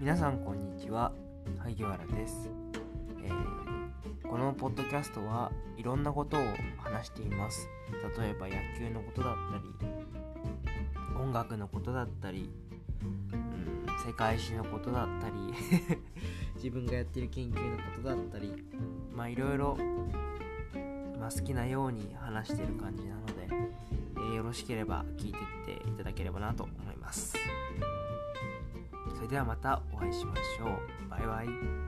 皆さんこんにちは。萩原です、えーこのポッドキャストはいろんなことを話しています。例えば野球のことだったり音楽のことだったり、うん、世界史のことだったり 自分がやってる研究のことだったりまあいろいろまあ好きなように話してる感じなので、えーよろしければ聞いてっていただければなと思います。れではまたお会いしましょう。バイバイ。